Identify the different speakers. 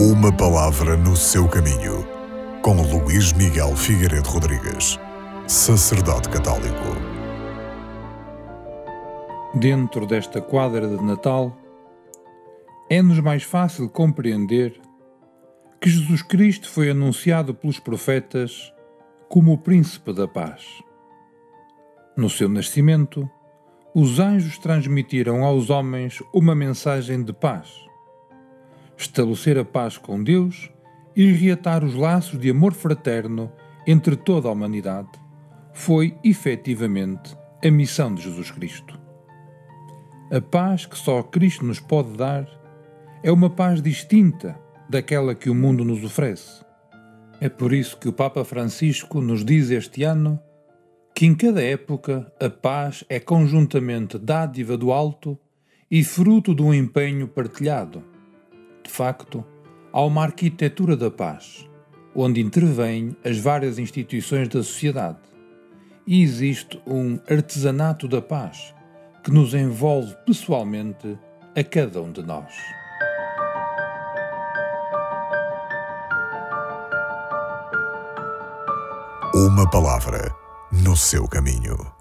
Speaker 1: Uma palavra no seu caminho, com Luís Miguel Figueiredo Rodrigues, sacerdote católico.
Speaker 2: Dentro desta quadra de Natal, é-nos mais fácil compreender que Jesus Cristo foi anunciado pelos profetas como o Príncipe da Paz. No seu nascimento, os anjos transmitiram aos homens uma mensagem de paz. Estabelecer a paz com Deus e reatar os laços de amor fraterno entre toda a humanidade foi efetivamente a missão de Jesus Cristo. A paz que só Cristo nos pode dar é uma paz distinta daquela que o mundo nos oferece. É por isso que o Papa Francisco nos diz este ano que em cada época a paz é conjuntamente dádiva do alto e fruto de um empenho partilhado. Facto, há uma arquitetura da paz, onde intervêm as várias instituições da sociedade, e existe um artesanato da paz que nos envolve pessoalmente a cada um de nós.
Speaker 1: Uma palavra no seu caminho.